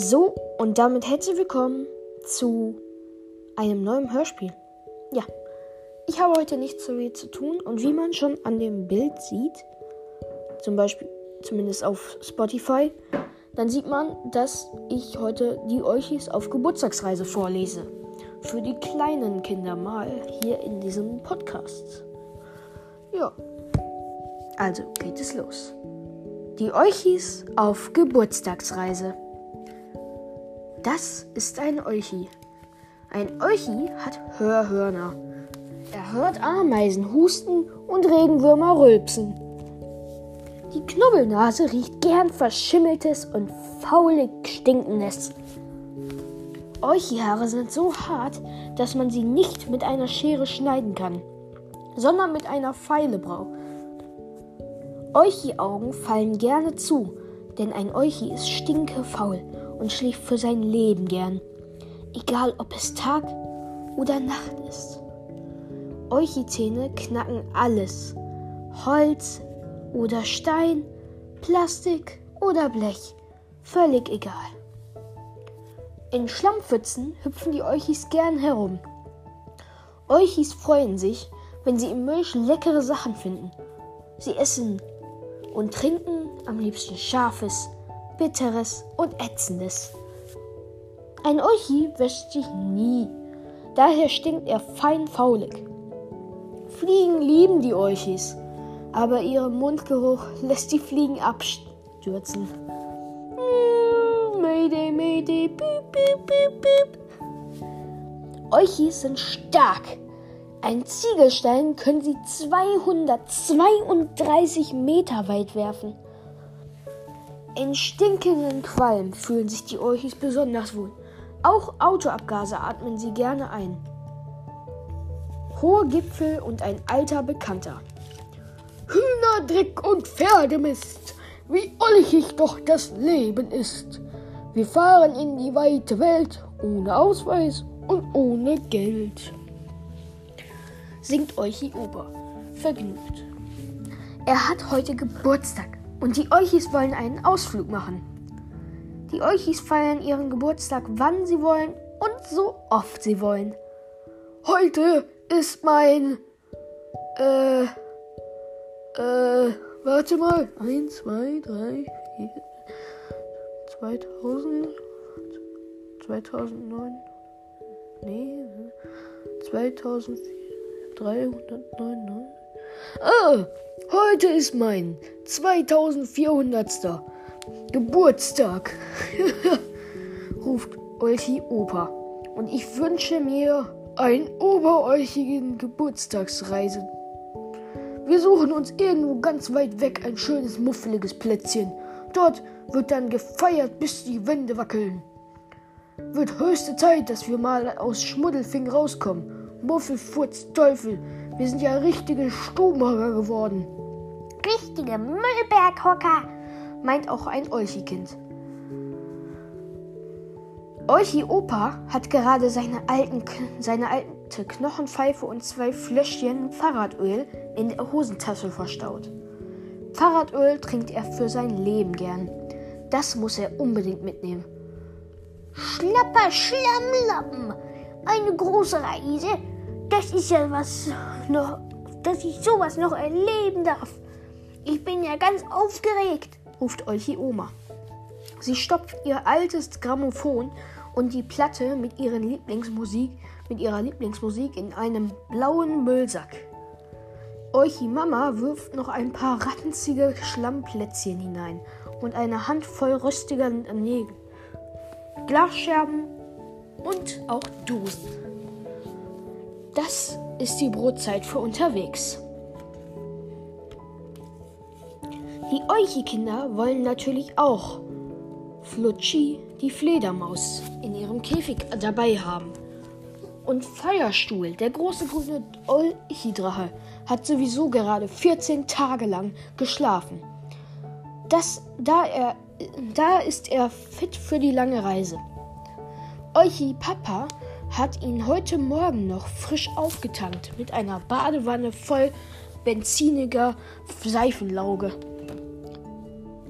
So, und damit herzlich willkommen zu einem neuen Hörspiel. Ja, ich habe heute nicht so viel zu tun und wie man schon an dem Bild sieht, zum Beispiel zumindest auf Spotify, dann sieht man, dass ich heute die Euchis auf Geburtstagsreise vorlese. Für die kleinen Kinder mal hier in diesem Podcast. Ja, also geht es los. Die Euchis auf Geburtstagsreise. Das ist ein Euchi. Ein Euchi hat Hörhörner. Er hört Ameisen husten und Regenwürmer rülpsen. Die Knubbelnase riecht gern verschimmeltes und faulig stinkendes. Euchi-Haare sind so hart, dass man sie nicht mit einer Schere schneiden kann, sondern mit einer Feile braucht. Euchi-Augen fallen gerne zu, denn ein Euchi ist stinkefaul und schläft für sein Leben gern, egal ob es Tag oder Nacht ist. Euchi-Zähne knacken alles, Holz oder Stein, Plastik oder Blech, völlig egal. In Schlammpfützen hüpfen die Euchis gern herum. Euchis freuen sich, wenn sie im Milch leckere Sachen finden. Sie essen und trinken am liebsten scharfes, bitteres und ätzendes. Ein Euchi wäscht sich nie, daher stinkt er fein faulig. Fliegen lieben die Euchis, aber ihr Mundgeruch lässt die Fliegen abstürzen. Mayday, Mayday, piep, piep, piep, piep. Euchis sind stark. Ein Ziegelstein können sie 232 Meter weit werfen. In stinkenden Qualm fühlen sich die Euchis besonders wohl. Auch Autoabgase atmen sie gerne ein. Hohe Gipfel und ein alter Bekannter. Hühnerdreck und Pferdemist, wie olchig doch das Leben ist. Wir fahren in die weite Welt ohne Ausweis und ohne Geld. Singt Euchi Ober, vergnügt. Er hat heute Geburtstag und die Euchis wollen einen Ausflug machen. Die Euchis feiern ihren Geburtstag, wann sie wollen und so oft sie wollen. Heute ist mein. Äh. Äh. Warte mal. 1, 2, 3, 4. 2000. 2009. Nee. 2004. 399. Ah, heute ist mein 2400. Geburtstag, ruft Olchi Opa. Und ich wünsche mir einen oberäuchigen Geburtstagsreise. Wir suchen uns irgendwo ganz weit weg ein schönes, muffeliges Plätzchen. Dort wird dann gefeiert, bis die Wände wackeln. Wird höchste Zeit, dass wir mal aus Schmuddelfing rauskommen. Muffel, Furz, Teufel, wir sind ja richtige Stubenhocker geworden. Richtige Müllberghocker, meint auch ein Olchi-Kind. Olchi Opa hat gerade seine, alten, seine alte Knochenpfeife und zwei Fläschchen Fahrradöl in der Hosentasche verstaut. Fahrradöl trinkt er für sein Leben gern. Das muss er unbedingt mitnehmen. Schlapper, Schlammlappen, eine große Reise. Das ist ja was noch, dass ich sowas noch erleben darf. Ich bin ja ganz aufgeregt, ruft Olchi Oma. Sie stopft ihr altes Grammophon und die Platte mit ihrer Lieblingsmusik, mit ihrer Lieblingsmusik in einem blauen Müllsack. Olchi Mama wirft noch ein paar ranzige Schlammplätzchen hinein und eine Handvoll röstiger Nägel, Glasscherben und auch Dosen. Das ist die Brotzeit für unterwegs. Die Euchi-Kinder wollen natürlich auch Flutschi, die Fledermaus, in ihrem Käfig dabei haben. Und Feuerstuhl, der große grüne Euchi-Drache, hat sowieso gerade 14 Tage lang geschlafen. Das, da, er, da ist er fit für die lange Reise. Euchi Papa hat ihn heute Morgen noch frisch aufgetankt mit einer Badewanne voll benziniger Seifenlauge.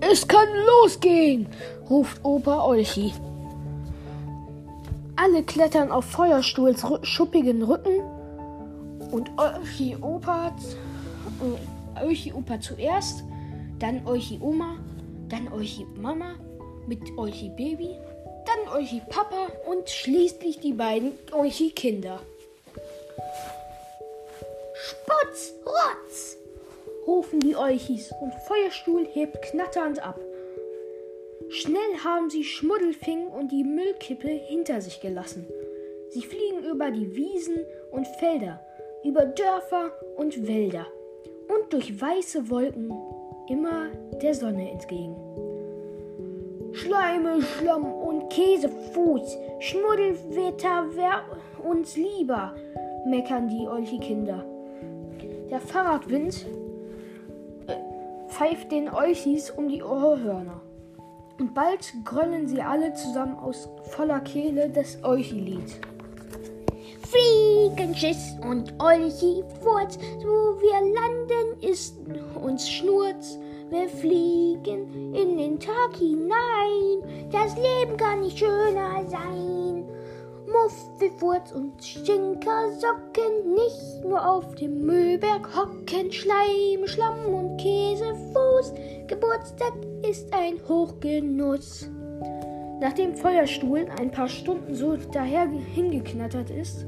Es kann losgehen, ruft Opa Olchi. Alle klettern auf Feuerstuhls schuppigen Rücken und Euchi Opa, äh, Euchi Opa zuerst, dann Euchi Oma, dann Euchi Mama mit Euchi Baby, dann Euchi Papa und schließlich die beiden Euchi Kinder. Sputz, Rotz! rufen die Euchis und Feuerstuhl hebt knatternd ab. Schnell haben sie Schmuddelfing und die Müllkippe hinter sich gelassen. Sie fliegen über die Wiesen und Felder, über Dörfer und Wälder und durch weiße Wolken immer der Sonne entgegen. Schleime, Schlamm und Käsefuß, Schmuddelwetter wär uns lieber, meckern die Olchi-Kinder. Der Fahrradwind äh, pfeift den Olchis um die Ohrhörner. Und bald grollen sie alle zusammen aus voller Kehle das Olchi-Lied. Fliegenschiss und Olchi Furz, wo wir landen, ist uns Schnurz. Wir fliegen in den Tag hinein, das Leben kann nicht schöner sein. Muffelfurz und Stinkersocken, nicht nur auf dem Müllberg hocken, Schleim, Schlamm und Käsefuß. Geburtstag ist ein Hochgenuss. Nachdem Feuerstuhl ein paar Stunden so daher hingeknattert ist,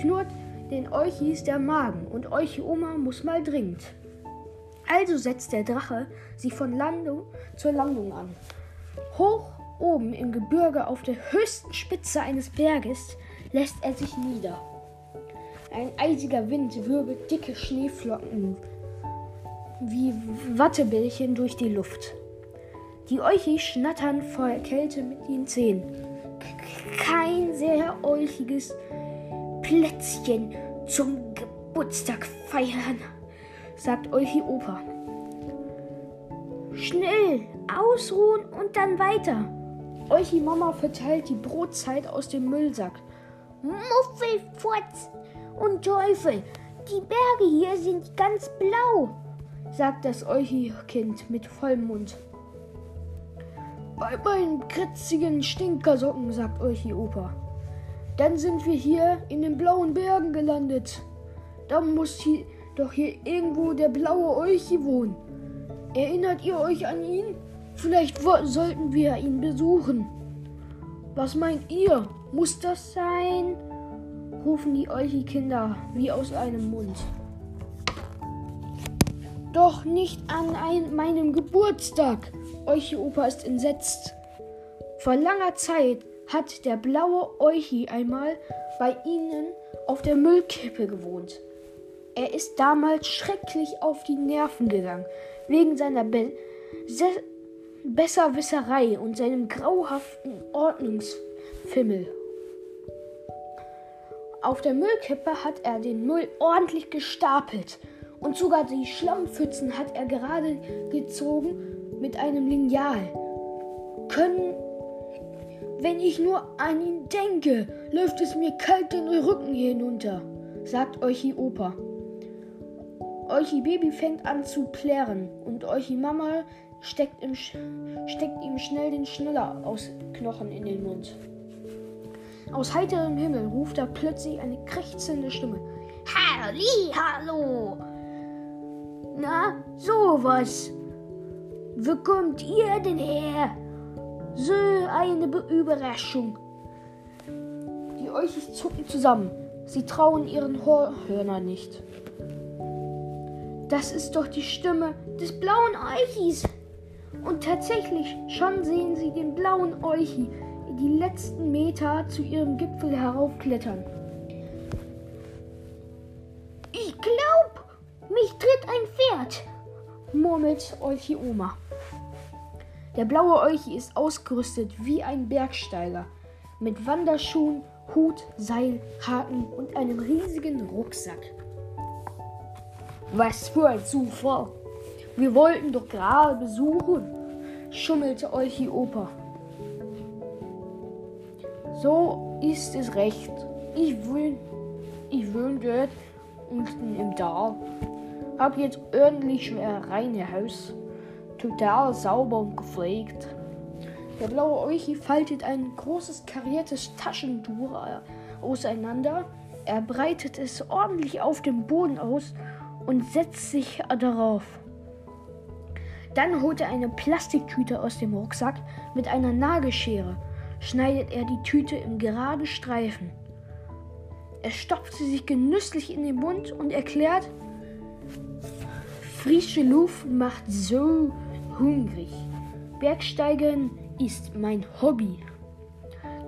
knurrt den Euchis der Magen und Euchi Oma muss mal dringend. Also setzt der Drache sie von Landung zur Landung an. Hoch oben im Gebirge auf der höchsten Spitze eines Berges lässt er sich nieder. Ein eisiger Wind wirbelt dicke Schneeflocken wie Wattebällchen durch die Luft. Die Euchis schnattern vor Kälte mit den Zähnen. Kein sehr euchiges Plätzchen zum Geburtstag feiern, sagt Euchi Opa. Schnell, ausruhen und dann weiter. Euchi Mama verteilt die Brotzeit aus dem Müllsack. Muffelfurz und Teufel, die Berge hier sind ganz blau, sagt das Euchi-Kind mit vollem Mund. Bei meinen kritzigen Stinkersocken, sagt Euchi Opa. Dann sind wir hier in den blauen Bergen gelandet. Da muss doch hier irgendwo der blaue wohnen. Erinnert ihr euch an ihn? Vielleicht sollten wir ihn besuchen. Was meint ihr? Muss das sein? rufen die Euchi-Kinder wie aus einem Mund. Doch nicht an ein, meinem Geburtstag. Euchi Opa ist entsetzt. Vor langer Zeit hat der blaue Euchi einmal bei ihnen auf der Müllkippe gewohnt. Er ist damals schrecklich auf die Nerven gegangen, wegen seiner Be Besserwisserei und seinem grauhaften Ordnungsfimmel. Auf der Müllkippe hat er den Müll ordentlich gestapelt und sogar die Schlammpfützen hat er gerade gezogen mit einem Lineal. Können wenn ich nur an ihn denke, läuft es mir kalt den Rücken hinunter, sagt Euchi Opa. Euchi Baby fängt an zu plärren und Euchi Mama steckt, im, steckt ihm schnell den Schnuller aus Knochen in den Mund. Aus heiterem Himmel ruft da plötzlich eine krächzende Stimme. Halli, hallo! Na, sowas. Wo kommt ihr denn her? So eine Überraschung. Die Euchis zucken zusammen. Sie trauen ihren Hörhörnern nicht. Das ist doch die Stimme des blauen Euchis. Und tatsächlich, schon sehen sie den blauen Euchi die letzten Meter zu ihrem Gipfel heraufklettern. Ich glaub, mich tritt ein Pferd, murmelt Euchi Oma. Der blaue Euchi ist ausgerüstet wie ein Bergsteiger mit Wanderschuhen, Hut, Seil, Haken und einem riesigen Rucksack. Was für ein Zufall! Wir wollten doch gerade besuchen, schummelte Euchi Opa. So ist es recht. Ich will, ich dort unten im Tal. Hab jetzt ordentlich schwer reine Haus total sauber und gepflegt. Der blaue Euchi faltet ein großes kariertes Taschentuch äh, auseinander. Er breitet es ordentlich auf dem Boden aus und setzt sich darauf. Dann holt er eine Plastiktüte aus dem Rucksack mit einer Nagelschere. Schneidet er die Tüte im geraden Streifen. Er stopft sie sich genüsslich in den Mund und erklärt, frische Luft macht so hungrig. Bergsteigen ist mein Hobby.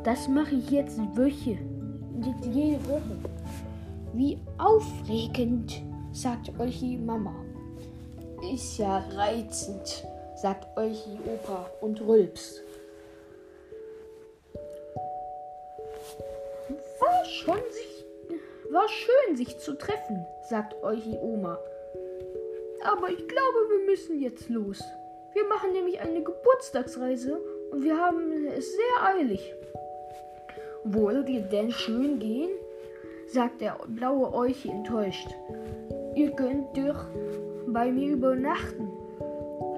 Das mache ich jetzt Woche, jede Woche. Wie aufregend, sagt Olchi Mama. Ist ja reizend, sagt Olchi Opa und rülpst. War schon sich, war schön, sich zu treffen, sagt Olchi Oma. Aber ich glaube, wir müssen jetzt los. Wir machen nämlich eine Geburtstagsreise und wir haben es sehr eilig. Wollt ihr denn schön gehen? sagt der blaue Euchi enttäuscht. Ihr könnt doch bei mir übernachten.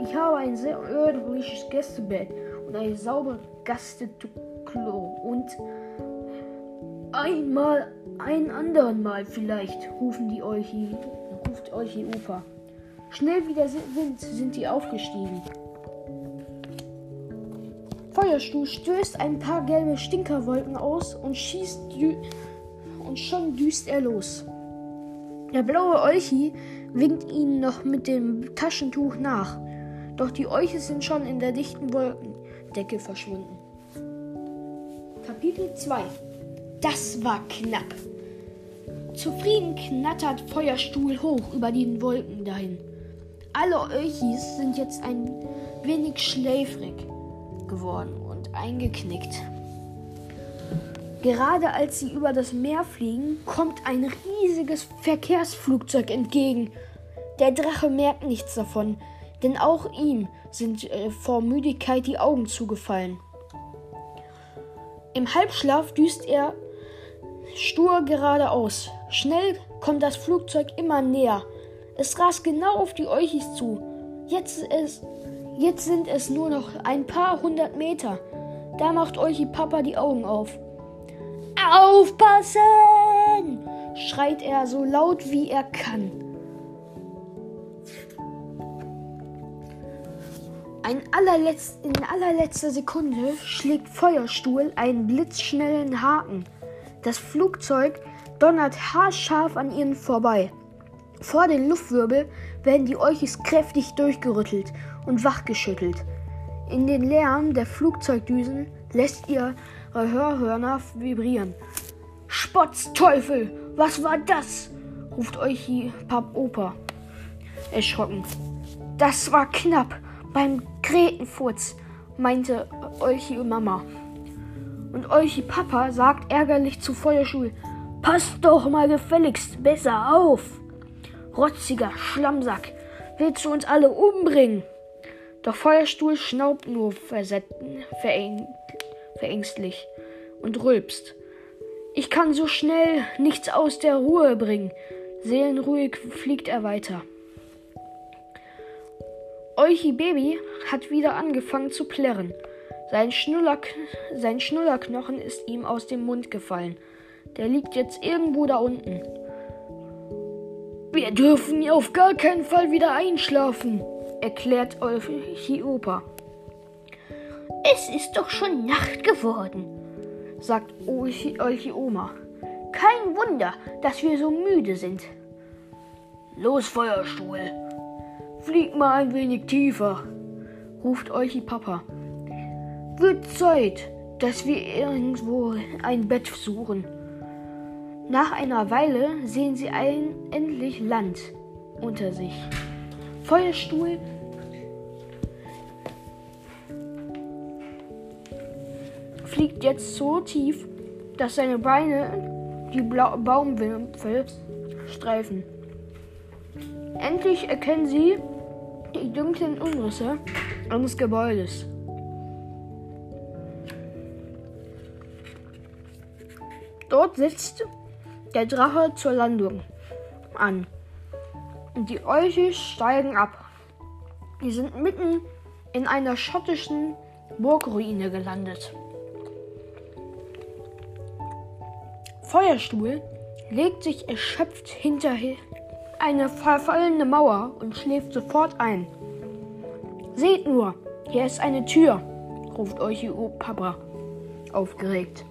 Ich habe ein sehr ordentliches Gästebett und ein sauberes Gasteklo und einmal ein anderen Mal vielleicht, rufen die Euchi, ruft Euchi Opa. Schnell wie der Wind sind die aufgestiegen. Feuerstuhl stößt ein paar gelbe Stinkerwolken aus und schießt und schon düst er los. Der blaue Olchi winkt ihnen noch mit dem Taschentuch nach, doch die Olche sind schon in der dichten Wolkendecke verschwunden. Kapitel 2 Das war knapp. Zufrieden knattert Feuerstuhl hoch über den Wolken dahin. Alle Olchis sind jetzt ein wenig schläfrig geworden und eingeknickt. Gerade als sie über das Meer fliegen, kommt ein riesiges Verkehrsflugzeug entgegen. Der Drache merkt nichts davon, denn auch ihm sind äh, vor Müdigkeit die Augen zugefallen. Im Halbschlaf düst er stur geradeaus. Schnell kommt das Flugzeug immer näher. Es rast genau auf die Euchis zu. Jetzt, ist, jetzt sind es nur noch ein paar hundert Meter. Da macht Euchi Papa die Augen auf. Aufpassen! schreit er so laut wie er kann. Ein allerletzt, in allerletzter Sekunde schlägt Feuerstuhl einen blitzschnellen Haken. Das Flugzeug donnert haarscharf an ihnen vorbei. Vor den Luftwirbel werden die Euchis kräftig durchgerüttelt und wachgeschüttelt. In den Lärm der Flugzeugdüsen lässt ihre Hörhörner vibrieren. Spotzteufel, was war das? ruft Euchi Pap Opa erschrocken. Das war knapp beim Gretenfurz, meinte Euchi Mama. Und Euchi Papa sagt ärgerlich zu Feuerstuhl, Passt doch mal gefälligst besser auf. Rotziger Schlammsack, willst du uns alle umbringen? Doch Feuerstuhl schnaubt nur vereng verängstlich und rülpst. Ich kann so schnell nichts aus der Ruhe bringen. Seelenruhig fliegt er weiter. Euchi Baby hat wieder angefangen zu plärren. Sein, Schnuller, sein Schnullerknochen ist ihm aus dem Mund gefallen. Der liegt jetzt irgendwo da unten. Wir dürfen auf gar keinen Fall wieder einschlafen, erklärt Olchi Opa. Es ist doch schon Nacht geworden, sagt Olchi, Oma. Kein Wunder, dass wir so müde sind. Los, Feuerstuhl. Flieg mal ein wenig tiefer, ruft Olchi Papa. Wird Zeit, dass wir irgendwo ein Bett suchen. Nach einer Weile sehen sie ein, endlich Land unter sich. Feuerstuhl fliegt jetzt so tief, dass seine Beine die Bla Baumwipfel streifen. Endlich erkennen sie die dunklen Umrisse eines Gebäudes. Dort sitzt der Drache zur Landung an. Die Euche steigen ab. Die sind mitten in einer schottischen Burgruine gelandet. Feuerstuhl legt sich erschöpft hinter eine verfallene Mauer und schläft sofort ein. Seht nur, hier ist eine Tür, ruft euch Papa aufgeregt.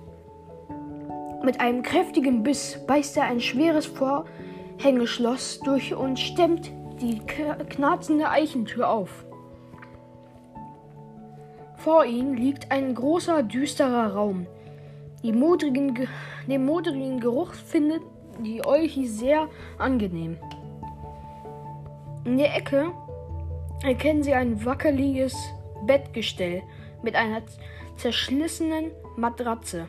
Mit einem kräftigen Biss beißt er ein schweres Vorhängeschloss durch und stemmt die knarzende Eichentür auf. Vor ihm liegt ein großer, düsterer Raum. Modrigen, den modrigen Geruch findet die Olchi sehr angenehm. In der Ecke erkennen sie ein wackeliges Bettgestell mit einer zerschlissenen Matratze.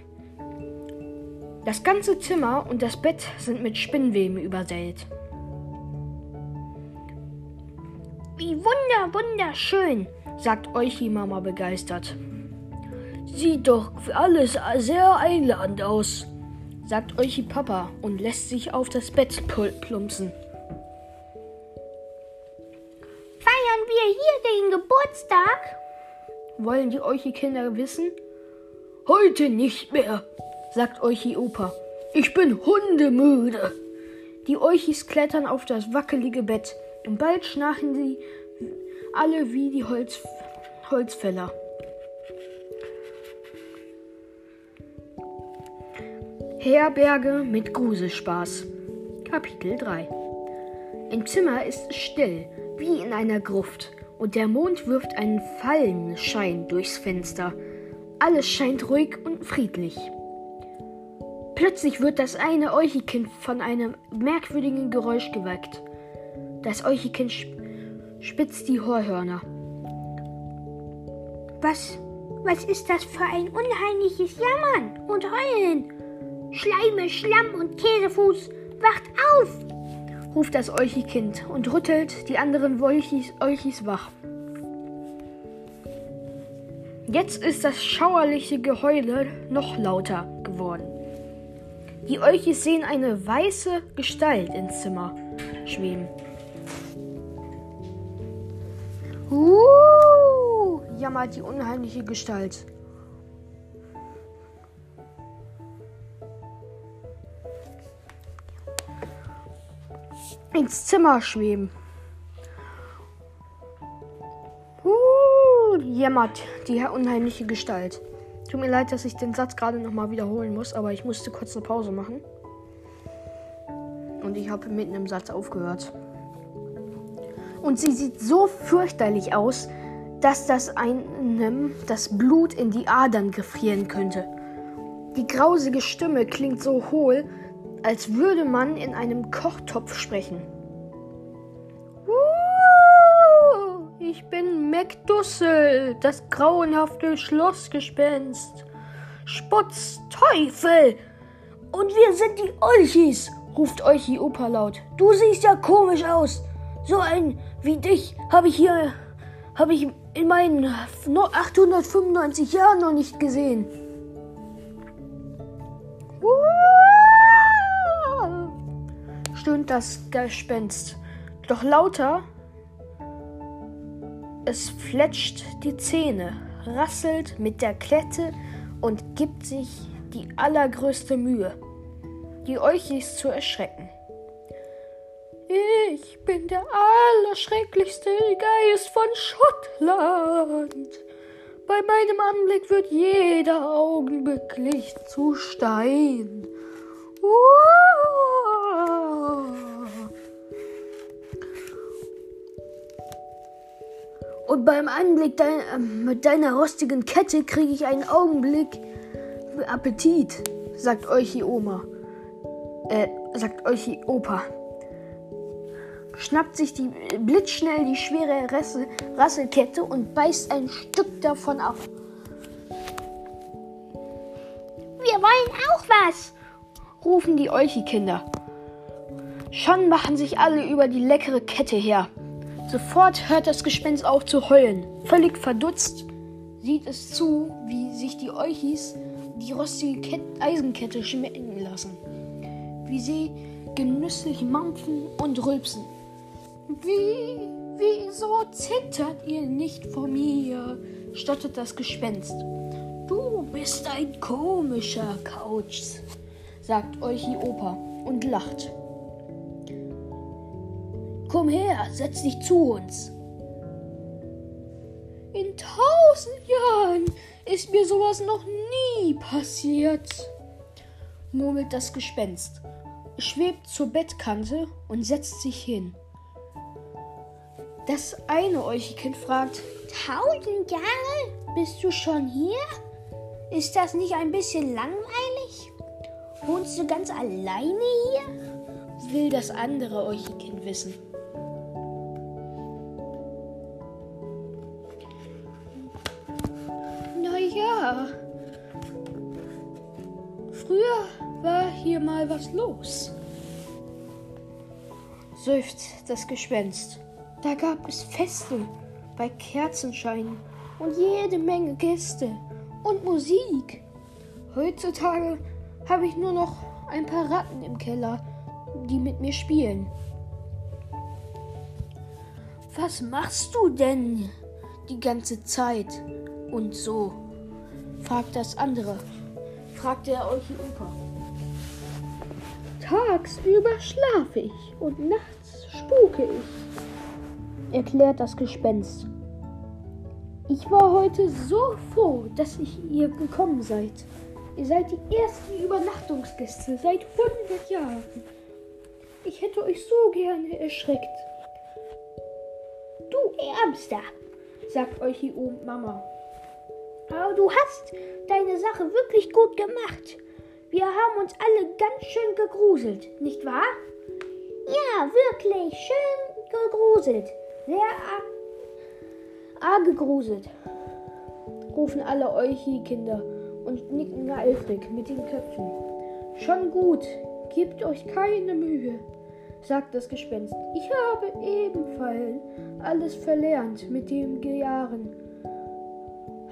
Das ganze Zimmer und das Bett sind mit Spinnweben übersät. Wie wunder, wunderschön, sagt Euchi Mama begeistert. Sieht doch alles sehr einladend aus, sagt Euchi Papa und lässt sich auf das Bett plumpsen. Feiern wir hier den Geburtstag? Wollen die Euchi Kinder wissen? Heute nicht mehr, sagt Euchi Opa. Ich bin hundemüde. Die Euchis klettern auf das wackelige Bett und bald schnarchen sie alle wie die Holz Holzfäller. Herberge mit Gruselspaß. Kapitel 3 Im Zimmer ist es still, wie in einer Gruft, und der Mond wirft einen Fallenschein durchs Fenster. Alles scheint ruhig und friedlich. Plötzlich wird das eine Euchikind von einem merkwürdigen Geräusch geweckt. Das Euchikind spitzt die Horhörner. Was, was ist das für ein unheimliches Jammern und Heulen? Schleime, Schlamm und Käsefuß, wacht auf! ruft das Olchikind und rüttelt die anderen Wolchis, Olchis wach. Jetzt ist das schauerliche Geheule noch lauter geworden. Die Olchis sehen eine weiße Gestalt ins Zimmer schweben. Uh, jammert die unheimliche Gestalt. Ins Zimmer schweben. Uh, jammert die unheimliche Gestalt. Tut mir leid, dass ich den Satz gerade nochmal wiederholen muss, aber ich musste kurz eine Pause machen. Und ich habe mitten im Satz aufgehört. Und sie sieht so fürchterlich aus, dass das einem das Blut in die Adern gefrieren könnte. Die grausige Stimme klingt so hohl, als würde man in einem Kochtopf sprechen. Ich bin McDussel, das grauenhafte Schlossgespenst. Spotz, Teufel! Und wir sind die Olchis, ruft Olchi Opa laut. Du siehst ja komisch aus. So ein wie dich habe ich hier, habe ich in meinen 895 Jahren noch nicht gesehen. Stöhnt das Gespenst. Doch lauter es fletscht die Zähne, rasselt mit der Klette und gibt sich die allergrößte Mühe, die Euchis zu erschrecken. Ich bin der allerschrecklichste Geist von Schottland. Bei meinem Anblick wird jeder augenblicklich zu Stein. Und beim Anblick dein, äh, mit deiner rostigen Kette kriege ich einen Augenblick Appetit, sagt euch die Oma. Äh, sagt euch die Opa. Schnappt sich die blitzschnell die schwere Rassel, Rasselkette und beißt ein Stück davon ab. Wir wollen auch was, rufen die Olchi-Kinder. Schon machen sich alle über die leckere Kette her. Sofort hört das Gespenst auf zu heulen. Völlig verdutzt sieht es zu, wie sich die Euchis die rostige Ket Eisenkette schmecken lassen. Wie sie genüsslich mampfen und rülpsen. Wie, wieso zittert ihr nicht vor mir? stottert das Gespenst. Du bist ein komischer Couch, sagt Euchi Opa und lacht. Komm her, setz dich zu uns. In tausend Jahren ist mir sowas noch nie passiert, murmelt das Gespenst, schwebt zur Bettkante und setzt sich hin. Das eine Euchikind fragt, Tausend Jahre? Bist du schon hier? Ist das nicht ein bisschen langweilig? Wohnst du ganz alleine hier? will das andere Euchikind wissen. Naja, früher war hier mal was los, seufzt das Gespenst. Da gab es Feste bei Kerzenschein und jede Menge Gäste und Musik. Heutzutage habe ich nur noch ein paar Ratten im Keller, die mit mir spielen. Was machst du denn die ganze Zeit und so? Fragt das andere, fragte er euch Opa. Tagsüber schlafe ich und nachts spuke ich, erklärt das Gespenst. Ich war heute so froh, dass ich ihr gekommen seid. Ihr seid die ersten Übernachtungsgäste seit 100 Jahren. Ich hätte euch so gerne erschreckt. Du Ärmster, sagt euch die oben Mama. Aber du hast deine Sache wirklich gut gemacht. Wir haben uns alle ganz schön gegruselt, nicht wahr? Ja, wirklich schön gegruselt. Sehr arg, gegruselt, rufen alle Euchi-Kinder und nicken eifrig mit den Köpfen. Schon gut, gebt euch keine Mühe, sagt das Gespenst. Ich habe ebenfalls alles verlernt mit den Jahren.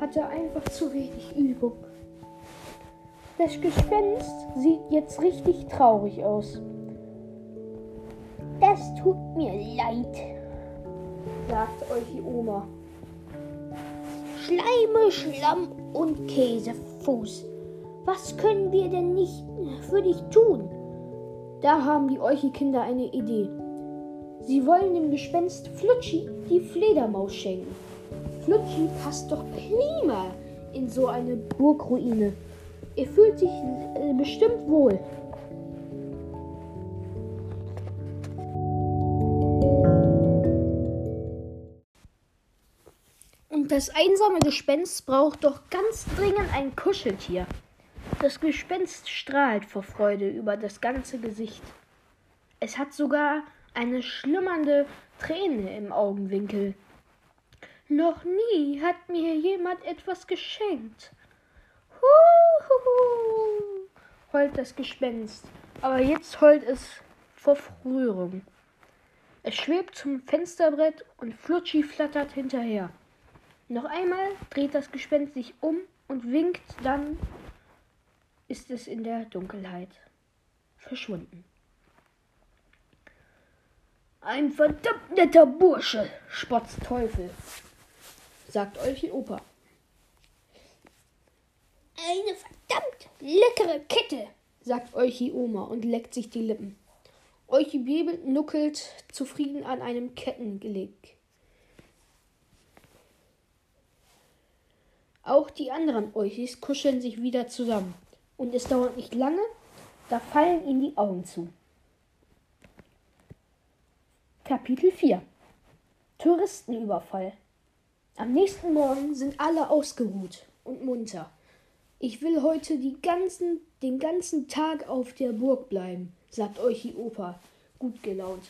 Hatte einfach zu wenig Übung. Das Gespenst sieht jetzt richtig traurig aus. Das tut mir leid, sagt euch die Oma. Schleime, Schlamm und Käsefuß. Was können wir denn nicht für dich tun? Da haben die Euchi-Kinder eine Idee. Sie wollen dem Gespenst Flutschi die Fledermaus schenken. Flutschi passt doch prima in so eine Burgruine. Er fühlt sich äh, bestimmt wohl. Und das einsame Gespenst braucht doch ganz dringend ein Kuscheltier. Das Gespenst strahlt vor Freude über das ganze Gesicht. Es hat sogar eine schlummernde Träne im Augenwinkel. Noch nie hat mir jemand etwas geschenkt. Huhuhu, heult das Gespenst, aber jetzt heult es vor Rührung. Es schwebt zum Fensterbrett und Flutschi flattert hinterher. Noch einmal dreht das Gespenst sich um und winkt, dann ist es in der Dunkelheit verschwunden. Ein verdammt netter Bursche, spotzt Teufel, sagt euch die Opa. Eine verdammt leckere Kette, sagt euch die Oma und leckt sich die Lippen. Euchi Bibel nuckelt zufrieden an einem Kettengeleg. Auch die anderen Euchis kuscheln sich wieder zusammen. Und es dauert nicht lange, da fallen ihnen die Augen zu. Kapitel 4 Touristenüberfall Am nächsten Morgen sind alle ausgeruht und munter. Ich will heute ganzen, den ganzen Tag auf der Burg bleiben, sagt euch die Opa, gut gelaunt.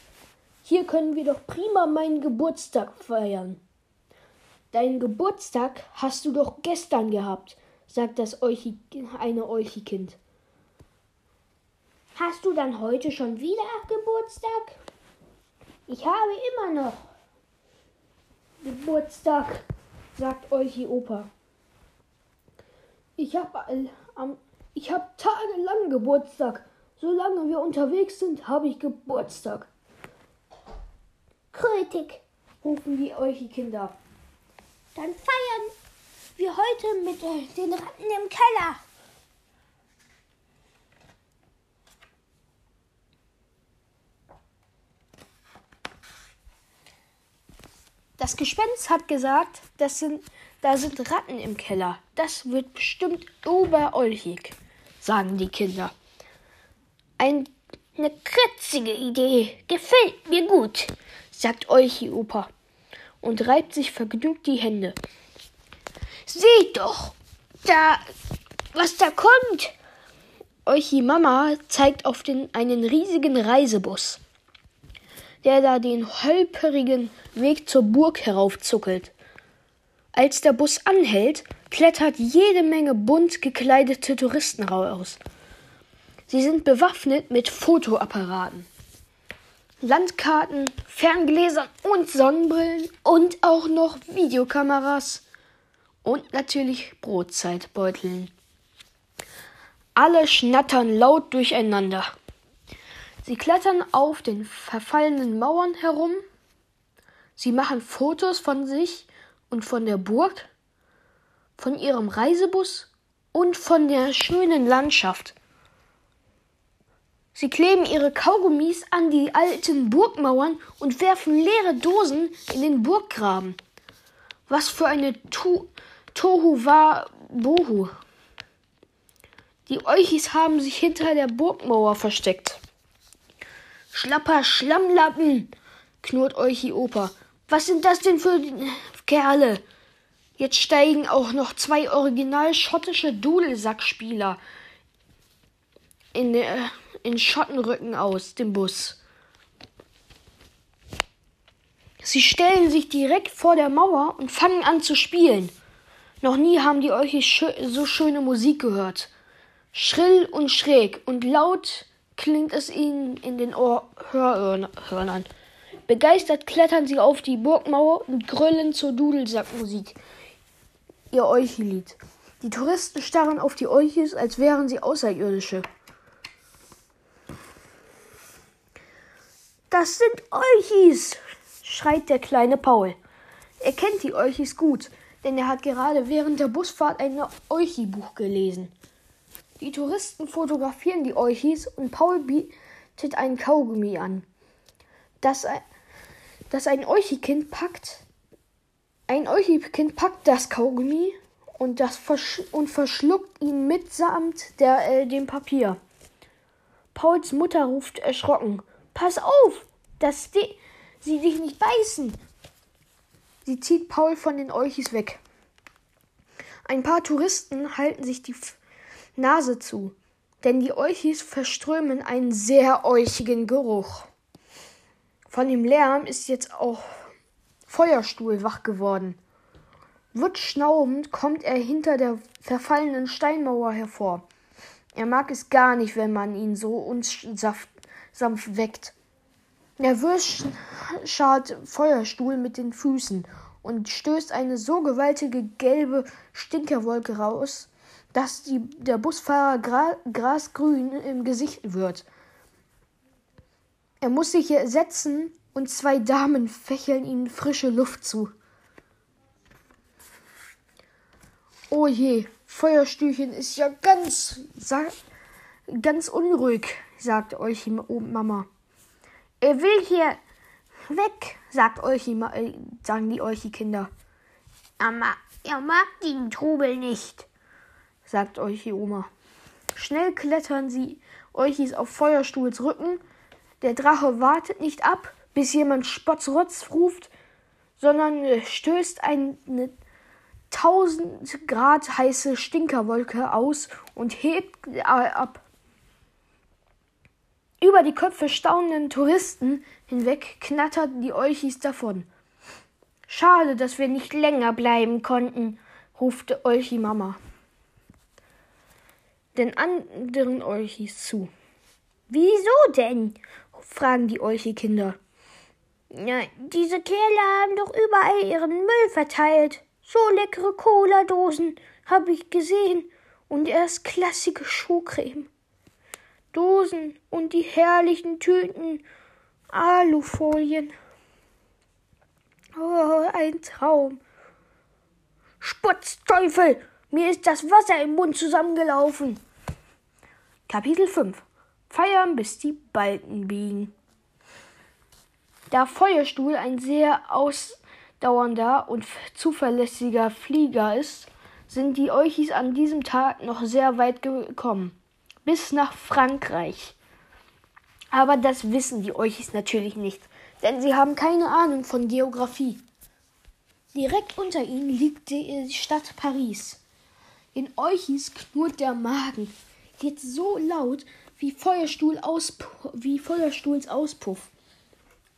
Hier können wir doch prima meinen Geburtstag feiern. Deinen Geburtstag hast du doch gestern gehabt, sagt das Euchi, eine Euchikind. Hast du dann heute schon wieder Geburtstag? Ich habe immer noch Geburtstag, sagt Euchi Opa. Ich habe ich hab tagelang Geburtstag. Solange wir unterwegs sind, habe ich Geburtstag. Krötig, rufen die Euchi-Kinder. Dann feiern wie heute mit den Ratten im Keller. Das Gespenst hat gesagt, das sind, da sind Ratten im Keller. Das wird bestimmt oberolchig, sagen die Kinder. Ein, eine kritzige Idee. Gefällt mir gut, sagt Olchi Opa und reibt sich vergnügt die Hände. Seht doch, da, was da kommt. Euchi Mama zeigt auf den, einen riesigen Reisebus der da den holperigen Weg zur Burg heraufzuckelt. Als der Bus anhält, klettert jede Menge bunt gekleidete Touristen raus. Sie sind bewaffnet mit Fotoapparaten, Landkarten, Ferngläsern und Sonnenbrillen und auch noch Videokameras und natürlich Brotzeitbeuteln. Alle schnattern laut durcheinander. Sie klettern auf den verfallenen Mauern herum. Sie machen Fotos von sich und von der Burg, von ihrem Reisebus und von der schönen Landschaft. Sie kleben ihre Kaugummis an die alten Burgmauern und werfen leere Dosen in den Burggraben. Was für eine tu Tohu war Bohu. Die Euchis haben sich hinter der Burgmauer versteckt. Schlapper Schlammlappen, knurrt Oper. Was sind das denn für Kerle? Jetzt steigen auch noch zwei original schottische Dudelsackspieler in, in Schottenrücken aus dem Bus. Sie stellen sich direkt vor der Mauer und fangen an zu spielen. Noch nie haben die euch so schöne Musik gehört. Schrill und schräg und laut klingt es ihnen in den Ohr. Begeistert klettern sie auf die Burgmauer und gröllen zur Dudelsackmusik. Ihr Euchilied. Die Touristen starren auf die Euchis, als wären sie Außerirdische. Das sind Euchis, schreit der kleine Paul. Er kennt die Euchis gut, denn er hat gerade während der Busfahrt ein Euchi-Buch gelesen. Die Touristen fotografieren die Euchis und Paul bietet ein Kaugummi an. Das, das ein Euchikind packt. Ein Euchikind packt das Kaugummi und, das versch und verschluckt ihn mitsamt der, äh, dem Papier. Pauls Mutter ruft erschrocken: Pass auf, dass sie dich nicht beißen. Sie zieht Paul von den Euchis weg. Ein paar Touristen halten sich die Nase zu, denn die Euchis verströmen einen sehr euchigen Geruch. Von dem Lärm ist jetzt auch Feuerstuhl wach geworden. Wutschnaubend kommt er hinter der verfallenen Steinmauer hervor. Er mag es gar nicht, wenn man ihn so unsanft weckt. Nervös schart Feuerstuhl mit den Füßen und stößt eine so gewaltige gelbe Stinkerwolke raus, dass die, der Busfahrer gra, grasgrün im Gesicht wird. Er muss sich setzen und zwei Damen fächeln ihm frische Luft zu. Oh je, Feuerstühlchen ist ja ganz, ganz unruhig, sagt euch Mama. Er will hier weg, sagt euch äh, sagen die euch die Kinder. Er mag, er mag den Trubel nicht sagt euch die Oma. Schnell klettern sie Euchis auf Feuerstuhls Rücken. Der Drache wartet nicht ab, bis jemand Spotzrotz ruft, sondern stößt eine tausend Grad heiße Stinkerwolke aus und hebt ab. Über die Köpfe staunenden Touristen hinweg knatterten die Euchis davon. Schade, dass wir nicht länger bleiben konnten, rufte Euchi Mama den anderen Olchis zu. Wieso denn? fragen die Olchi-Kinder. Ja, diese Kerle haben doch überall ihren Müll verteilt. So leckere Cola-Dosen habe ich gesehen und erst klassische Schuhcreme. Dosen und die herrlichen Tüten, Alufolien. Oh, ein Traum. Spotzteufel! Mir ist das Wasser im Mund zusammengelaufen. Kapitel 5 Feiern, bis die Balken biegen. Da Feuerstuhl ein sehr ausdauernder und zuverlässiger Flieger ist, sind die Euchis an diesem Tag noch sehr weit gekommen. Bis nach Frankreich. Aber das wissen die Euchis natürlich nicht, denn sie haben keine Ahnung von Geographie. Direkt unter ihnen liegt die Stadt Paris. In Euchis knurrt der Magen, geht so laut wie, Feuerstuhl wie Feuerstuhls Auspuff.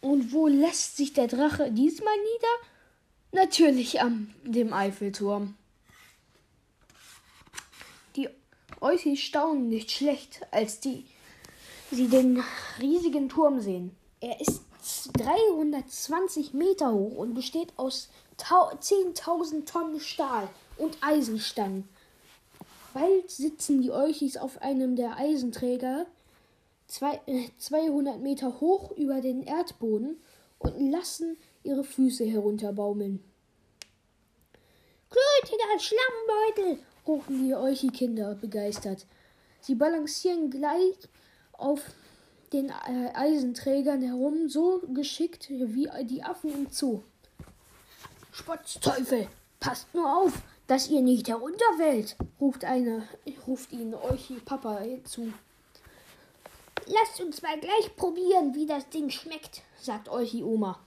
Und wo lässt sich der Drache diesmal nieder? Natürlich am dem Eiffelturm. Die Euchis staunen nicht schlecht, als die, sie den riesigen Turm sehen. Er ist 320 Meter hoch und besteht aus 10.000 Tonnen Stahl und Eisenstangen. Bald sitzen die Euchis auf einem der Eisenträger, zwei, äh, 200 Meter hoch über den Erdboden und lassen ihre Füße herunterbaumeln. Klötiger Schlammbeutel! rufen die Euchi-Kinder begeistert. Sie balancieren gleich auf den äh, Eisenträgern herum, so geschickt wie die Affen im Zoo. Spotzteufel, passt nur auf, dass ihr nicht herunterfällt, ruft einer, ruft ihnen euch Papa zu. Lasst uns mal gleich probieren, wie das Ding schmeckt, sagt euch Oma.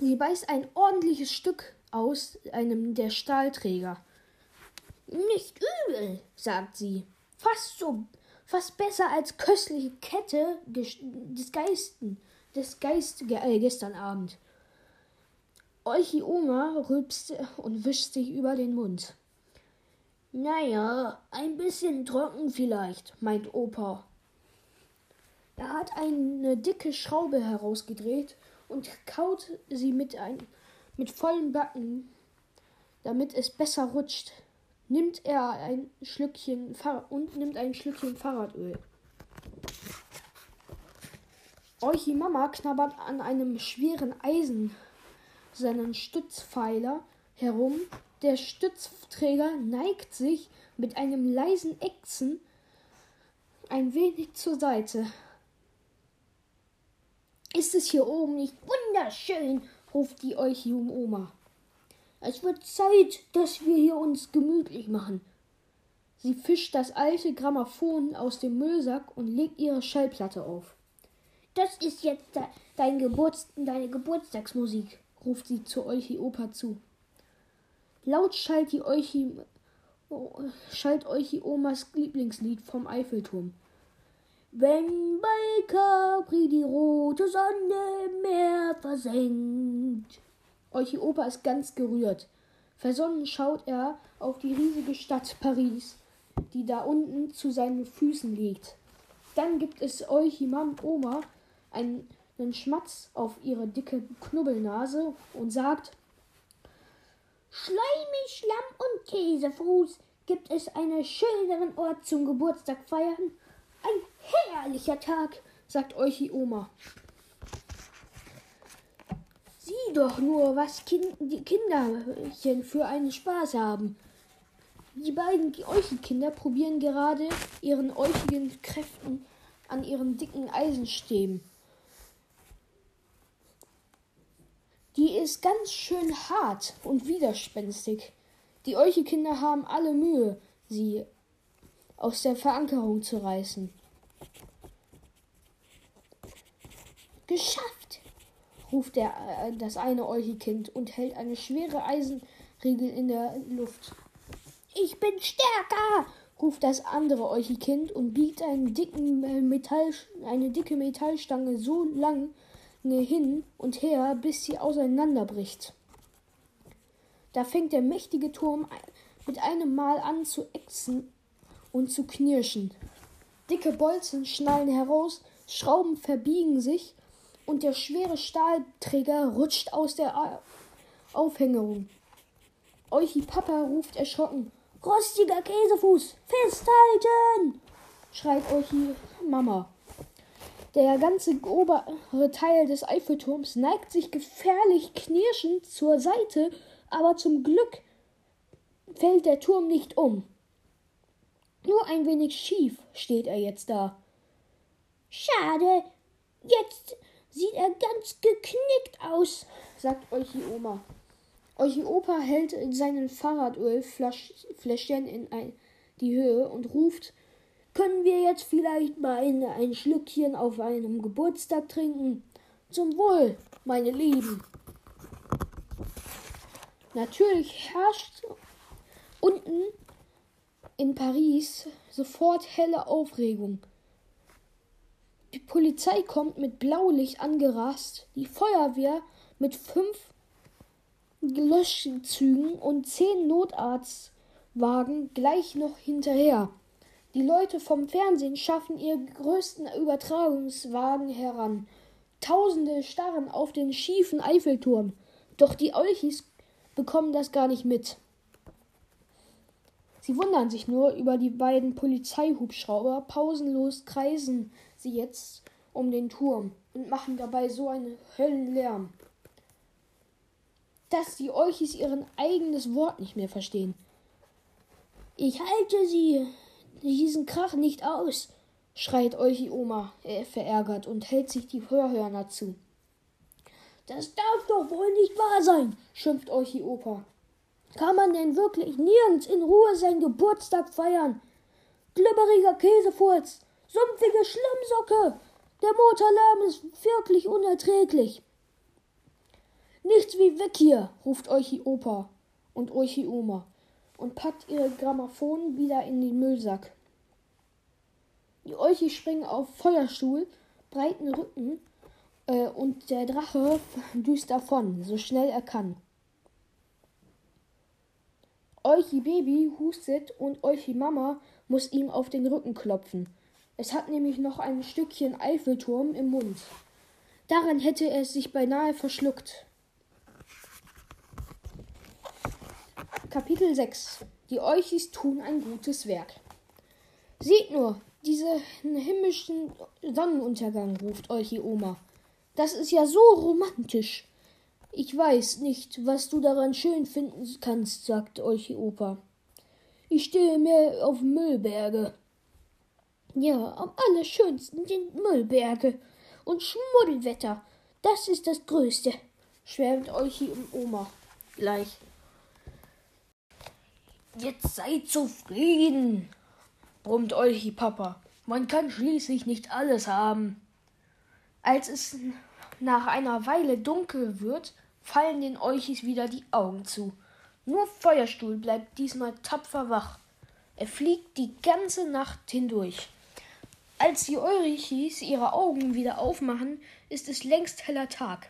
Sie beißt ein ordentliches Stück aus einem der Stahlträger. Nicht übel, sagt sie. Fast so, fast besser als köstliche Kette des Geisten, des Geist äh, gestern Abend. Euchi Oma rülpst und wischt sich über den Mund. Naja, ein bisschen trocken vielleicht, meint Opa. Er hat eine dicke Schraube herausgedreht und kaut sie mit, ein, mit vollen Backen, damit es besser rutscht. Nimmt er ein Schlückchen und nimmt ein Schlückchen Fahrradöl. Euchi Mama knabbert an einem schweren Eisen seinen Stützpfeiler herum. Der Stützträger neigt sich mit einem leisen Ächzen ein wenig zur Seite. Ist es hier oben nicht wunderschön? ruft die Euchium Oma. Es wird Zeit, dass wir hier uns gemütlich machen. Sie fischt das alte Grammophon aus dem Müllsack und legt ihre Schallplatte auf. Das ist jetzt dein Geburts deine Geburtstagsmusik ruft sie zu Euchi Opa zu. Laut schallt die Euchi, schallt Euchi Omas Lieblingslied vom Eiffelturm. Wenn bei Capri die rote Sonne im Meer versenkt. Euchi Opa ist ganz gerührt. Versonnen schaut er auf die riesige Stadt Paris, die da unten zu seinen Füßen liegt. Dann gibt es Euchi Mam Oma ein einen Schmatz auf ihre dicke Knubbelnase und sagt Schleimig, Schlamm und Käsefuß. Gibt es einen schöneren Ort zum Geburtstag feiern? Ein herrlicher Tag, sagt euch die Oma. Sieh doch nur, was kind, die Kinderchen für einen Spaß haben. Die beiden Euchi-Kinder probieren gerade ihren euchigen Kräften an ihren dicken Eisenstäben. Die ist ganz schön hart und widerspenstig. Die Euche-Kinder haben alle Mühe, sie aus der Verankerung zu reißen. Geschafft! ruft der, äh, das eine Euche-Kind und hält eine schwere Eisenriegel in der Luft. Ich bin stärker! ruft das andere Euche-Kind und biegt einen dicken äh, Metall, eine dicke Metallstange so lang, hin und her, bis sie auseinanderbricht. Da fängt der mächtige Turm mit einem Mal an zu ächzen und zu knirschen. Dicke Bolzen schnallen heraus, Schrauben verbiegen sich und der schwere Stahlträger rutscht aus der Aufhängerung. Euchi Papa ruft erschrocken: Rostiger Käsefuß, festhalten! schreit Euchi Mama. Der ganze obere Teil des Eiffelturms neigt sich gefährlich knirschend zur Seite, aber zum Glück fällt der Turm nicht um. Nur ein wenig schief steht er jetzt da. Schade, jetzt sieht er ganz geknickt aus, sagt Euchi Oma. Euchi Opa hält seinen Fahrradölfläschchen in ein, die Höhe und ruft, können wir jetzt vielleicht mal ein, ein Schlückchen auf einem Geburtstag trinken? Zum Wohl, meine Lieben. Natürlich herrscht unten in Paris sofort helle Aufregung. Die Polizei kommt mit Blaulicht angerast, die Feuerwehr mit fünf Löschzügen und zehn Notarztwagen gleich noch hinterher. Die Leute vom Fernsehen schaffen ihre größten Übertragungswagen heran. Tausende starren auf den schiefen Eiffelturm. Doch die Olchis bekommen das gar nicht mit. Sie wundern sich nur über die beiden Polizeihubschrauber. Pausenlos kreisen sie jetzt um den Turm und machen dabei so einen Höllenlärm, dass die Olchis ihren eigenes Wort nicht mehr verstehen. Ich halte sie, diesen Krach nicht aus, schreit Olchi Oma äh, verärgert und hält sich die Hörhörner zu. Das darf doch wohl nicht wahr sein, schimpft Olchi Opa. Kann man denn wirklich nirgends in Ruhe seinen Geburtstag feiern? Glibberiger Käsefurz, sumpfige Schlimmsocke, der Motorlärm ist wirklich unerträglich. Nichts wie weg hier, ruft Euchi Opa und Euchi Oma und packt ihre Grammophon wieder in den Müllsack. Die Euchi springen auf Feuerstuhl, breiten Rücken äh, und der Drache düst davon, so schnell er kann. Euchi Baby hustet und Euchi Mama muss ihm auf den Rücken klopfen. Es hat nämlich noch ein Stückchen Eiffelturm im Mund. Daran hätte es sich beinahe verschluckt. Kapitel 6 Die Euchis tun ein gutes Werk. Seht nur, diesen himmlischen Sonnenuntergang, ruft Euchi Oma. Das ist ja so romantisch. Ich weiß nicht, was du daran schön finden kannst, sagt Euchi Opa. Ich stehe mehr auf Müllberge. Ja, am allerschönsten sind Müllberge und Schmuddelwetter. Das ist das Größte, schwärmt Euchi Oma gleich. Jetzt seid zufrieden, brummt Euchi Papa. Man kann schließlich nicht alles haben. Als es nach einer Weile dunkel wird, fallen den Euchis wieder die Augen zu. Nur Feuerstuhl bleibt diesmal tapfer wach. Er fliegt die ganze Nacht hindurch. Als die Eurichis ihre Augen wieder aufmachen, ist es längst heller Tag.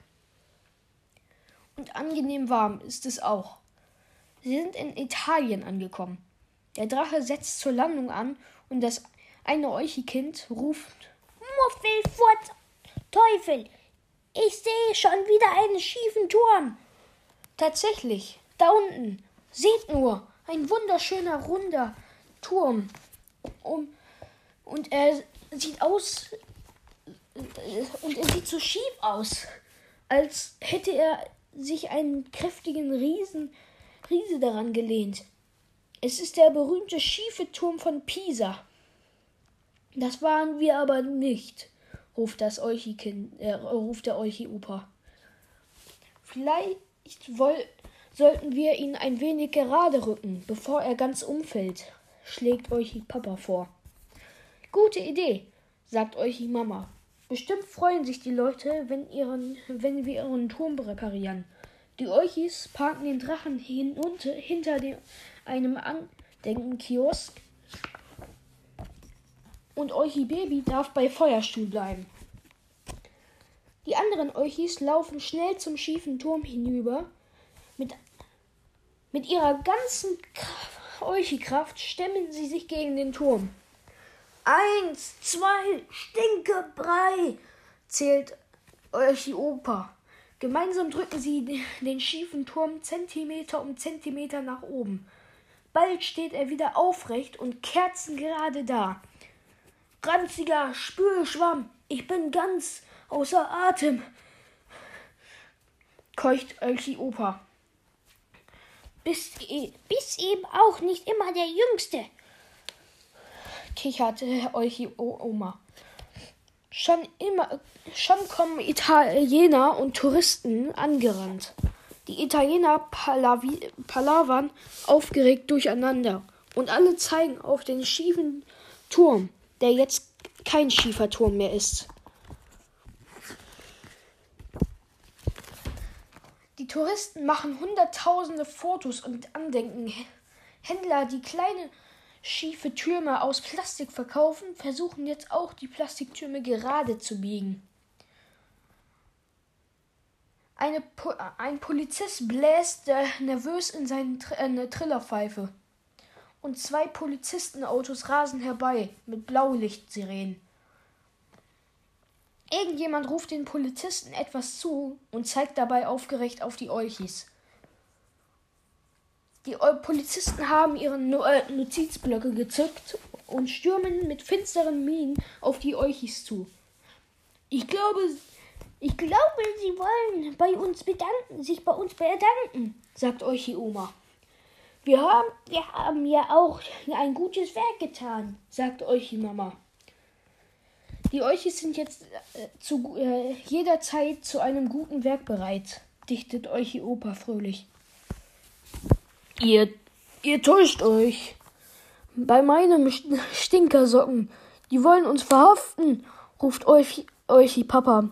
Und angenehm warm ist es auch. Sie sind in Italien angekommen. Der Drache setzt zur Landung an und das eine Euchikind ruft Muffelfurz, Teufel, ich sehe schon wieder einen schiefen Turm. Tatsächlich, da unten, seht nur, ein wunderschöner runder Turm. Um, und er sieht aus und er sieht so schief aus, als hätte er sich einen kräftigen Riesen, Riese daran gelehnt. Es ist der berühmte schiefe Turm von Pisa. Das waren wir aber nicht, ruft das Euchi-Kind, äh, ruft der Euchi-Opa. Vielleicht woll, sollten wir ihn ein wenig gerade rücken, bevor er ganz umfällt, schlägt Euchi-Papa vor. Gute Idee, sagt euch die Mama. Bestimmt freuen sich die Leute, wenn, ihren, wenn wir ihren Turm reparieren. Die Euchis parken den Drachen hinunter, hinter dem, einem Andenkenkiosk und Euchi Baby darf bei Feuerstuhl bleiben. Die anderen Euchis laufen schnell zum schiefen Turm hinüber. Mit, mit ihrer ganzen Euchi-Kraft stemmen sie sich gegen den Turm. Eins, zwei, Stinkebrei, zählt Euchi Opa. Gemeinsam drücken sie den schiefen Turm Zentimeter um Zentimeter nach oben. Bald steht er wieder aufrecht und kerzengerade da. Ranziger Spülschwamm, ich bin ganz außer Atem, keucht Opa. bist, e- bist eben auch nicht immer der Jüngste. kicherte Euchi Oma. Schon immer, schon kommen Italiener und Touristen angerannt. Die Italiener palavi, palavern aufgeregt durcheinander und alle zeigen auf den schiefen Turm, der jetzt kein schiefer Turm mehr ist. Die Touristen machen hunderttausende Fotos und Andenken. Händler, die kleine schiefe Türme aus Plastik verkaufen, versuchen jetzt auch die Plastiktürme gerade zu biegen. Po ein Polizist bläst äh, nervös in seine Tr äh, Trillerpfeife. Und zwei Polizistenautos rasen herbei mit Blaulichtsirenen. Irgendjemand ruft den Polizisten etwas zu und zeigt dabei aufgeregt auf die Olchis. Die Polizisten haben ihre äh, Notizblöcke gezückt und stürmen mit finsteren Mienen auf die Olchis zu. Ich glaube, ich glaube, sie wollen bei uns bedanken, sich bei uns bedanken, sagt Euchi Oma. Wir haben, wir haben ja auch ein gutes Werk getan, sagt Euchi Mama. Die Euchis sind jetzt äh, zu äh, jeder Zeit zu einem guten Werk bereit, dichtet Euchi Opa fröhlich. Ihr, ihr täuscht euch. Bei meinem Stinkersocken. Die wollen uns verhaften, ruft euch, euch Papa.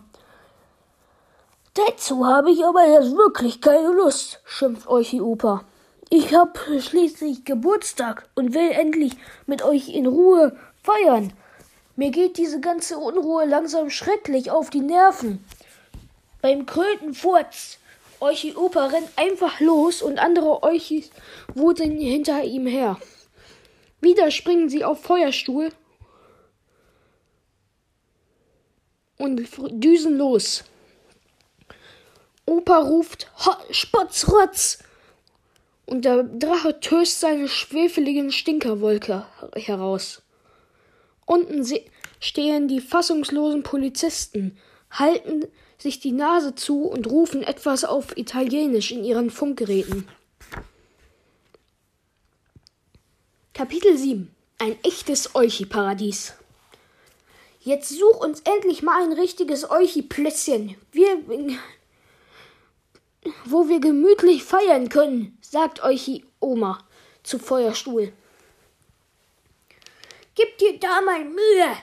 Dazu habe ich aber jetzt wirklich keine Lust, schimpft euch die Opa. Ich hab schließlich Geburtstag und will endlich mit euch in Ruhe feiern. Mir geht diese ganze Unruhe langsam schrecklich auf die Nerven. Beim Krötenfurz Euchi Opa rennt einfach los und andere Euchis wuseln hinter ihm her. Wieder springen sie auf Feuerstuhl und düsen los. Opa ruft Spotzrotz und der Drache töst seine schwefeligen Stinkerwolke heraus. Unten stehen die fassungslosen Polizisten, halten sich die Nase zu und rufen etwas auf Italienisch in ihren Funkgeräten. Kapitel 7 Ein echtes Euchi-Paradies. Jetzt such uns endlich mal ein richtiges Euchi-Plätzchen, wo wir gemütlich feiern können, sagt Euchi Oma zu Feuerstuhl. Gib dir da mal Mühe,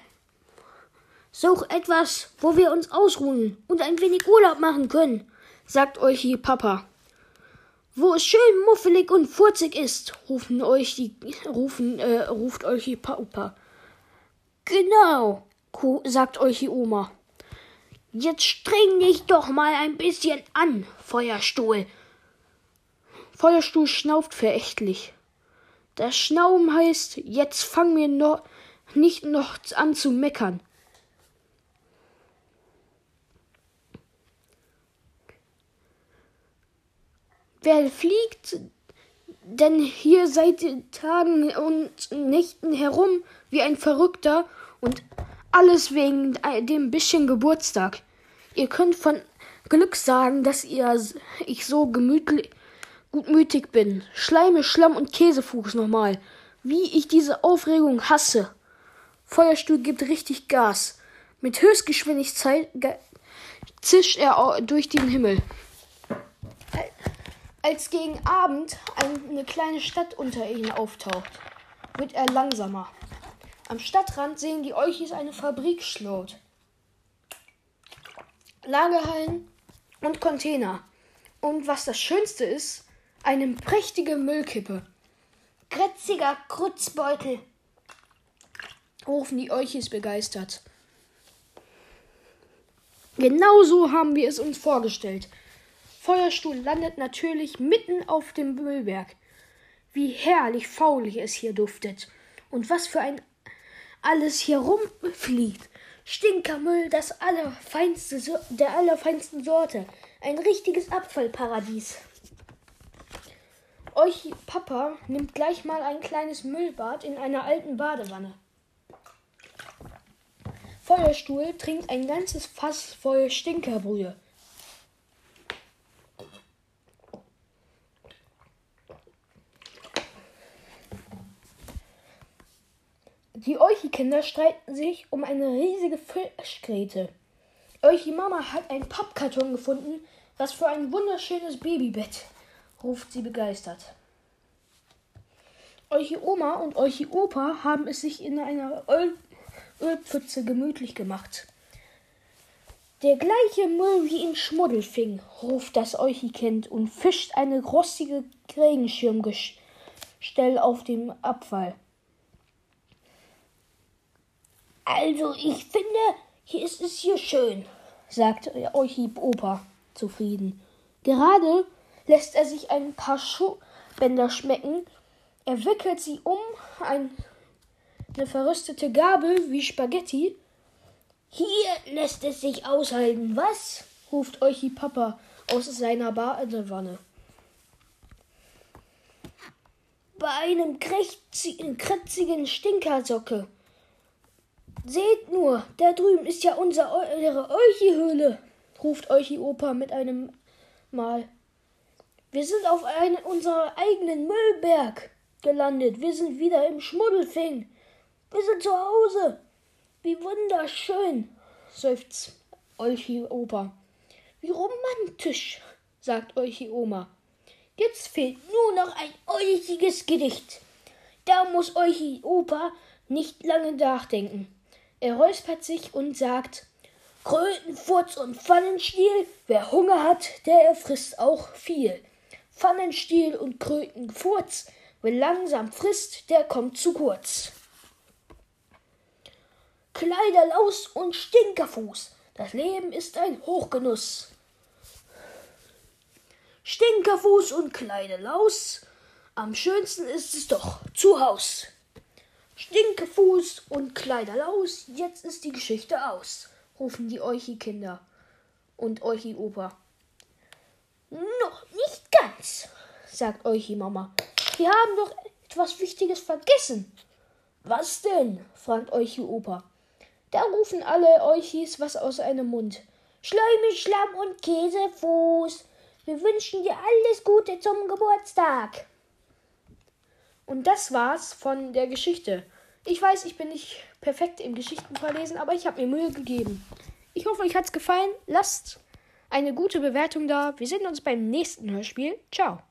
Such etwas, wo wir uns ausruhen und ein wenig Urlaub machen können, sagt euch die Papa. Wo es schön muffelig und furzig ist, rufen euch die, rufen, äh, ruft euch die Papa. Genau, sagt euch die Oma. Jetzt streng dich doch mal ein bisschen an, Feuerstuhl. Feuerstuhl schnauft verächtlich. Das Schnauben heißt, jetzt fang mir noch nicht noch an zu meckern. Wer fliegt denn hier seit Tagen und Nächten herum wie ein Verrückter und alles wegen dem bisschen Geburtstag? Ihr könnt von Glück sagen, dass ihr ich so gemütlich gutmütig bin. Schleime, Schlamm und Käsefuß nochmal. Wie ich diese Aufregung hasse. Feuerstuhl gibt richtig Gas. Mit Höchstgeschwindigkeit zischt er durch den Himmel. Als gegen Abend eine kleine Stadt unter ihnen auftaucht, wird er langsamer. Am Stadtrand sehen die Olchis eine Fabrikschlot. Lagerhallen und Container. Und was das Schönste ist, eine prächtige Müllkippe. Kretziger Krutzbeutel, rufen die Olchis begeistert. Genau so haben wir es uns vorgestellt. Feuerstuhl landet natürlich mitten auf dem Müllberg. Wie herrlich faulig es hier duftet. Und was für ein alles hier rumfliegt. Stinkermüll, das allerfeinste, der allerfeinsten Sorte. Ein richtiges Abfallparadies. Euch Papa nimmt gleich mal ein kleines Müllbad in einer alten Badewanne. Feuerstuhl trinkt ein ganzes Fass voll Stinkerbrühe. Euchi-Kinder streiten sich um eine riesige Fischgräte. Euchi-Mama hat einen Pappkarton gefunden. Was für ein wunderschönes Babybett, ruft sie begeistert. Euchi-Oma und Euchi-Opa haben es sich in einer Öl Ölpfütze gemütlich gemacht. Der gleiche Müll wie in Schmuddelfing, ruft das Euchi-Kind und fischt eine rostige Regenschirmgestell auf dem Abfall. Also, ich finde, hier ist es hier schön, sagt Euchi Opa zufrieden. Gerade lässt er sich ein paar Schuhbänder schmecken. Er wickelt sie um ein, eine verrüstete Gabel wie Spaghetti. Hier lässt es sich aushalten, was? ruft Euchi Papa aus seiner Badewanne. Bei einem kratzigen Stinkersocke Seht nur, da drüben ist ja unsere Euchi-Höhle, ruft Euchi-Opa mit einem Mal. Wir sind auf einen, unserer eigenen Müllberg gelandet. Wir sind wieder im Schmuddelfing. Wir sind zu Hause. Wie wunderschön, seufzt Euchi-Opa. Wie romantisch, sagt Euchi-Oma. Jetzt fehlt nur noch ein euchiges Gedicht. Da muss Euchi-Opa nicht lange nachdenken. Er räuspert sich und sagt, Krötenfurz und Pfannenstiel, wer Hunger hat, der frisst auch viel. Pfannenstiel und Krötenfurz, wer langsam frisst, der kommt zu kurz. Kleiderlaus und Stinkerfuß, das Leben ist ein Hochgenuss. Stinkerfuß und Kleiderlaus, am schönsten ist es doch zu Haus. Stinkefuß und Kleiderlaus, jetzt ist die Geschichte aus, rufen die Euchi-Kinder und Euchi-Opa. Noch nicht ganz, sagt Euchi-Mama. Wir haben doch etwas Wichtiges vergessen. Was denn? fragt Euchi-Opa. Da rufen alle Euchis was aus einem Mund. Schleime, Schlamm und Käsefuß. Wir wünschen dir alles Gute zum Geburtstag. Und das war's von der Geschichte. Ich weiß, ich bin nicht perfekt im Geschichtenverlesen, aber ich habe mir Mühe gegeben. Ich hoffe, euch hat's gefallen. Lasst eine gute Bewertung da. Wir sehen uns beim nächsten Hörspiel. Ciao.